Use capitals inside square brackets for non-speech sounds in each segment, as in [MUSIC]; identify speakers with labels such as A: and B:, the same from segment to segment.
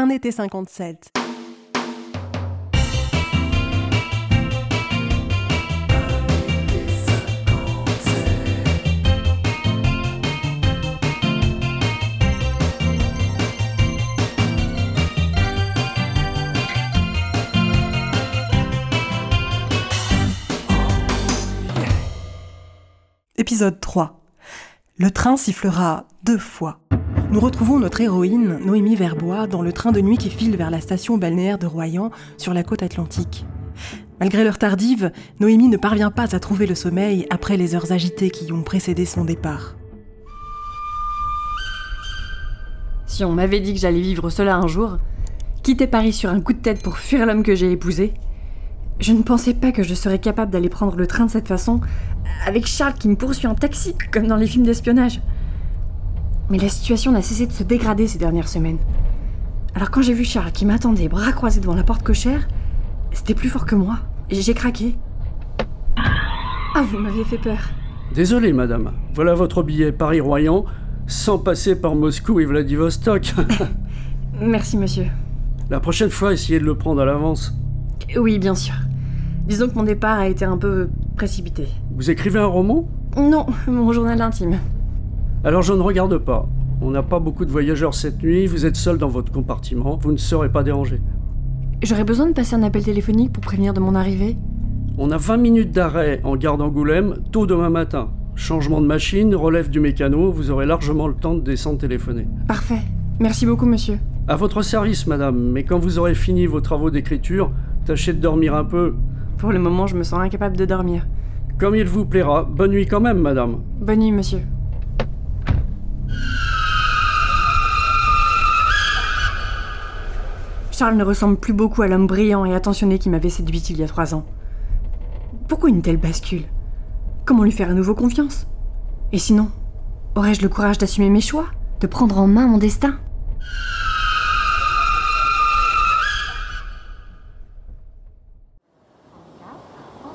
A: Un été 57. Épisode 3. Le train sifflera deux fois. Nous retrouvons notre héroïne, Noémie Verbois, dans le train de nuit qui file vers la station balnéaire de Royan, sur la côte atlantique. Malgré l'heure tardive, Noémie ne parvient pas à trouver le sommeil après les heures agitées qui ont précédé son départ.
B: Si on m'avait dit que j'allais vivre cela un jour, quitter Paris sur un coup de tête pour fuir l'homme que j'ai épousé, je ne pensais pas que je serais capable d'aller prendre le train de cette façon, avec Charles qui me poursuit en taxi, comme dans les films d'espionnage. Mais la situation n'a cessé de se dégrader ces dernières semaines. Alors quand j'ai vu Charles qui m'attendait, bras croisés devant la porte cochère, c'était plus fort que moi. J'ai craqué. Ah, vous m'aviez fait peur.
C: Désolé, madame. Voilà votre billet Paris-Royan, sans passer par Moscou et Vladivostok. [LAUGHS]
B: Merci, monsieur.
C: La prochaine fois, essayez de le prendre à l'avance.
B: Oui, bien sûr. Disons que mon départ a été un peu précipité.
C: Vous écrivez un roman?
B: Non, mon journal intime.
C: Alors je ne regarde pas. On n'a pas beaucoup de voyageurs cette nuit, vous êtes seul dans votre compartiment, vous ne serez pas dérangé.
B: J'aurais besoin de passer un appel téléphonique pour prévenir de mon arrivée
C: On a 20 minutes d'arrêt en gare d'Angoulême, tôt demain matin. Changement de machine, relève du mécano, vous aurez largement le temps de descendre téléphoner.
B: Parfait. Merci beaucoup, monsieur.
C: À votre service, madame, mais quand vous aurez fini vos travaux d'écriture, tâchez de dormir un peu.
B: Pour le moment, je me sens incapable de dormir.
C: Comme il vous plaira. Bonne nuit quand même, madame.
B: Bonne nuit, monsieur. Charles ne ressemble plus beaucoup à l'homme brillant et attentionné qui m'avait séduit il y a trois ans. Pourquoi une telle bascule? Comment lui faire à nouveau confiance? Et sinon, aurais-je le courage d'assumer mes choix? De prendre en main mon destin?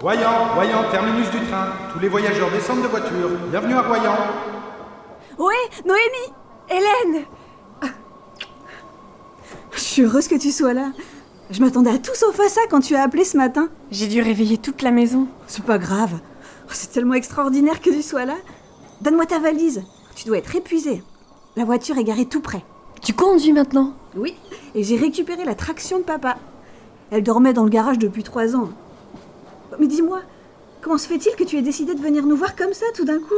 D: Royan, Royan, terminus du train. Tous les voyageurs descendent de voiture. Bienvenue à Royan.
E: Ouais, Noémie Hélène Je suis heureuse que tu sois là. Je m'attendais à tout sauf à ça quand tu as appelé ce matin.
B: J'ai dû réveiller toute la maison.
E: C'est pas grave. C'est tellement extraordinaire que tu sois là. Donne-moi ta valise. Tu dois être épuisée. La voiture est garée tout près.
B: Tu conduis maintenant
E: Oui, et j'ai récupéré la traction de papa. Elle dormait dans le garage depuis trois ans. Mais dis-moi, comment se fait-il que tu aies décidé de venir nous voir comme ça tout d'un coup?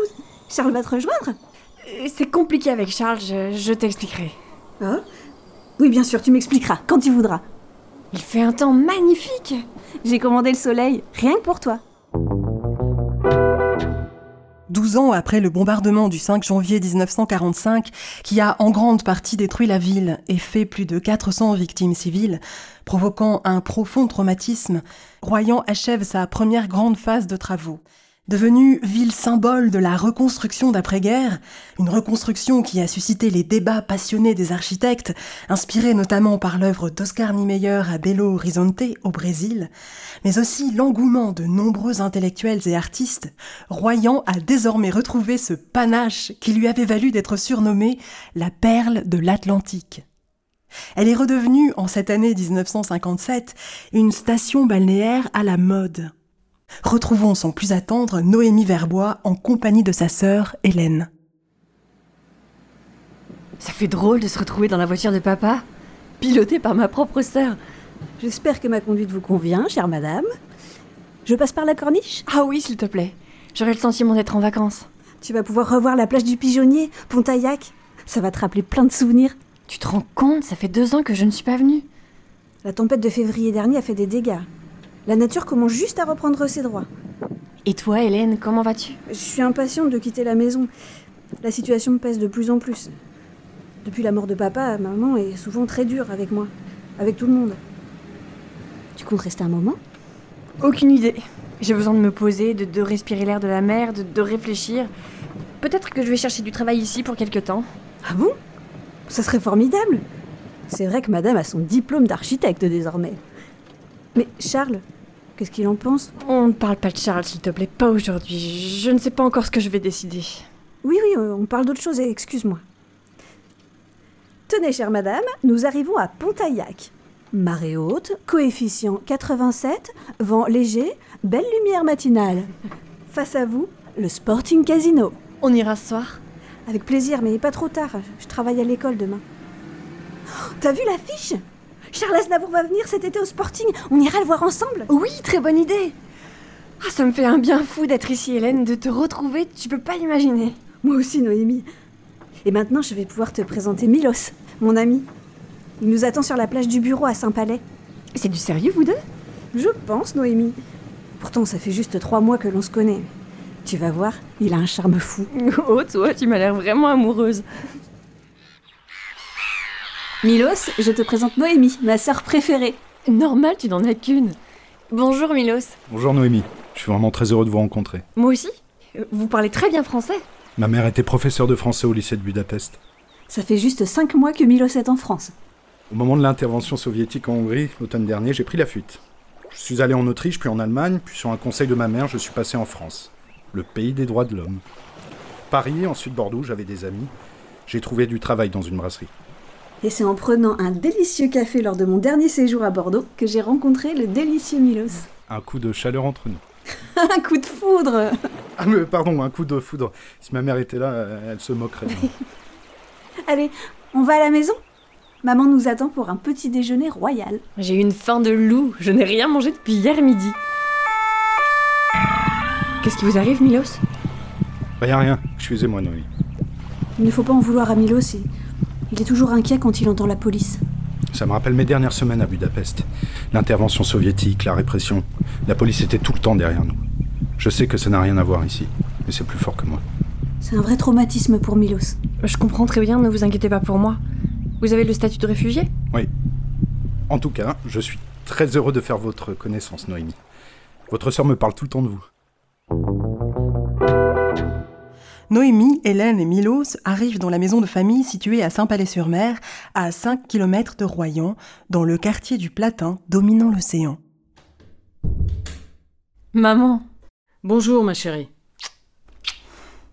E: Charles va te rejoindre?
B: C'est compliqué avec Charles, je, je t'expliquerai.
E: Ah Oui, bien sûr, tu m'expliqueras, quand tu voudras.
B: Il fait un temps magnifique
E: J'ai commandé le soleil, rien que pour toi.
A: 12 ans après le bombardement du 5 janvier 1945, qui a en grande partie détruit la ville et fait plus de 400 victimes civiles, provoquant un profond traumatisme, Royan achève sa première grande phase de travaux. Devenue ville symbole de la reconstruction d'après-guerre, une reconstruction qui a suscité les débats passionnés des architectes, inspirés notamment par l'œuvre d'Oscar Niemeyer à Belo Horizonte, au Brésil, mais aussi l'engouement de nombreux intellectuels et artistes, Royan a désormais retrouvé ce panache qui lui avait valu d'être surnommée la perle de l'Atlantique. Elle est redevenue, en cette année 1957, une station balnéaire à la mode. Retrouvons sans plus attendre Noémie Verbois en compagnie de sa sœur Hélène.
B: Ça fait drôle de se retrouver dans la voiture de papa, pilotée par ma propre sœur.
E: J'espère que ma conduite vous convient, chère madame. Je passe par la corniche?
B: Ah oui, s'il te plaît. J'aurais le sentiment d'être en vacances.
E: Tu vas pouvoir revoir la plage du Pigeonnier, Pontaillac. Ça va te rappeler plein de souvenirs.
B: Tu te rends compte? Ça fait deux ans que je ne suis pas venue.
E: La tempête de février dernier a fait des dégâts. La nature commence juste à reprendre ses droits.
B: Et toi, Hélène, comment vas-tu?
E: Je suis impatiente de quitter la maison. La situation me pèse de plus en plus. Depuis la mort de papa, maman est souvent très dure avec moi, avec tout le monde. Tu comptes rester un moment?
B: Aucune idée. J'ai besoin de me poser, de, de respirer l'air de la mer, de, de réfléchir. Peut-être que je vais chercher du travail ici pour quelque temps.
E: Ah bon? Ça serait formidable. C'est vrai que madame a son diplôme d'architecte désormais. Mais Charles, qu'est-ce qu'il en pense?
B: On ne parle pas de Charles, s'il te plaît, pas aujourd'hui. Je ne sais pas encore ce que je vais décider.
E: Oui, oui, euh, on parle d'autre chose, excuse-moi. Tenez, chère madame, nous arrivons à Pontaillac. Marée haute, coefficient 87, vent léger, belle lumière matinale. Face à vous, le Sporting Casino.
B: On ira ce soir?
E: Avec plaisir, mais pas trop tard. Je travaille à l'école demain. Oh, T'as vu l'affiche? Charles Aznavour va venir cet été au Sporting. On ira le voir ensemble.
B: Oui, très bonne idée Ah, ça me fait un bien fou d'être ici, Hélène, de te retrouver, tu peux pas l'imaginer.
E: Moi aussi, Noémie. Et maintenant, je vais pouvoir te présenter Milos, mon ami. Il nous attend sur la plage du bureau à Saint-Palais.
B: C'est du sérieux, vous deux?
E: Je pense, Noémie. Pourtant, ça fait juste trois mois que l'on se connaît. Tu vas voir, il a un charme fou.
B: Oh, toi, tu m'as l'air vraiment amoureuse.
E: Milos, je te présente Noémie, ma sœur préférée.
B: Normal, tu n'en as qu'une. Bonjour, Milos.
D: Bonjour Noémie, je suis vraiment très heureux de vous rencontrer.
B: Moi aussi Vous parlez très bien français.
D: Ma mère était professeure de français au lycée de Budapest.
E: Ça fait juste cinq mois que Milos est en France.
D: Au moment de l'intervention soviétique en Hongrie, l'automne dernier, j'ai pris la fuite. Je suis allé en Autriche, puis en Allemagne, puis sur un conseil de ma mère, je suis passé en France. Le pays des droits de l'homme. Paris, ensuite Bordeaux, j'avais des amis. J'ai trouvé du travail dans une brasserie.
E: Et c'est en prenant un délicieux café lors de mon dernier séjour à Bordeaux que j'ai rencontré le délicieux Milos.
D: Un coup de chaleur entre nous. [LAUGHS]
E: un coup de foudre
D: Ah, mais pardon, un coup de foudre. Si ma mère était là, elle se moquerait. [LAUGHS]
E: Allez, on va à la maison? Maman nous attend pour un petit déjeuner royal.
B: J'ai une faim de loup, je n'ai rien mangé depuis hier midi. Qu'est-ce qui vous arrive, Milos?
D: Rien, rien. Excusez-moi, Noémie.
E: Il ne faut pas en vouloir à Milos, il- il est toujours inquiet quand il entend la police.
D: Ça me rappelle mes dernières semaines à Budapest. L'intervention soviétique, la répression. La police était tout le temps derrière nous. Je sais que ça n'a rien à voir ici, mais c'est plus fort que moi.
E: C'est un vrai traumatisme pour Milos.
B: Je comprends très bien, ne vous inquiétez pas pour moi. Vous avez le statut de réfugié?
D: Oui. En tout cas, je suis très heureux de faire votre connaissance, Noémie. Votre sœur me parle tout le temps de vous.
A: Noémie, Hélène et Milos arrivent dans la maison de famille située à Saint-Palais-sur-Mer, à 5 km de Royan, dans le quartier du Platin dominant l'océan.
B: Maman,
C: Bonjour, ma chérie.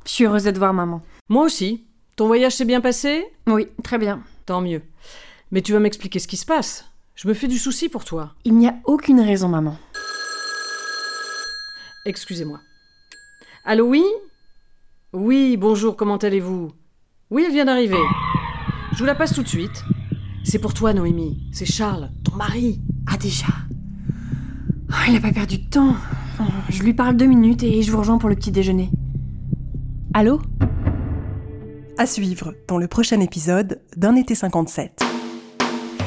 B: je suis heureuse de te voir, maman.
C: Moi aussi. Ton voyage s'est bien passé?
B: Oui, très bien.
C: Tant mieux. Mais tu vas m'expliquer ce qui se passe. Je me fais du souci pour toi.
B: Il n'y a aucune raison, maman.
C: Excusez-moi. Allô, oui? Oui, bonjour, comment allez-vous? Oui, elle vient d'arriver. Je vous la passe tout de suite. C'est pour toi, Noémie. C'est Charles, ton mari.
B: Ah, déjà Oh, Il n'a pas perdu de temps. Oh, Je lui parle deux minutes et je vous rejoins pour le petit déjeuner. Allô?
A: À suivre dans le prochain épisode d'Un été 57.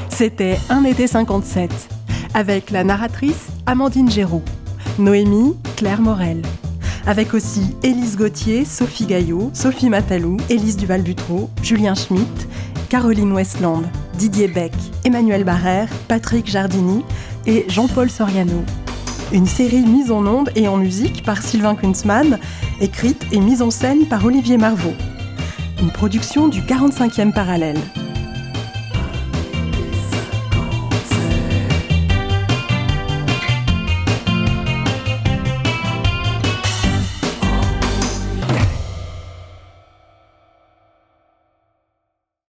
A: C'était Un été 57, avec la narratrice Amandine Géraud, Noémie Claire Morel, avec aussi Élise Gauthier, Sophie Gaillot, Sophie Matalou, Élise Duval-Butreau, Julien Schmitt, Caroline Westland, Didier Beck, Emmanuel Barrère, Patrick Jardini et Jean-Paul Soriano. Une série mise en onde et en musique par Sylvain Kunzmann, écrite et mise en scène par Olivier Marvaux. Une production du 45e parallèle.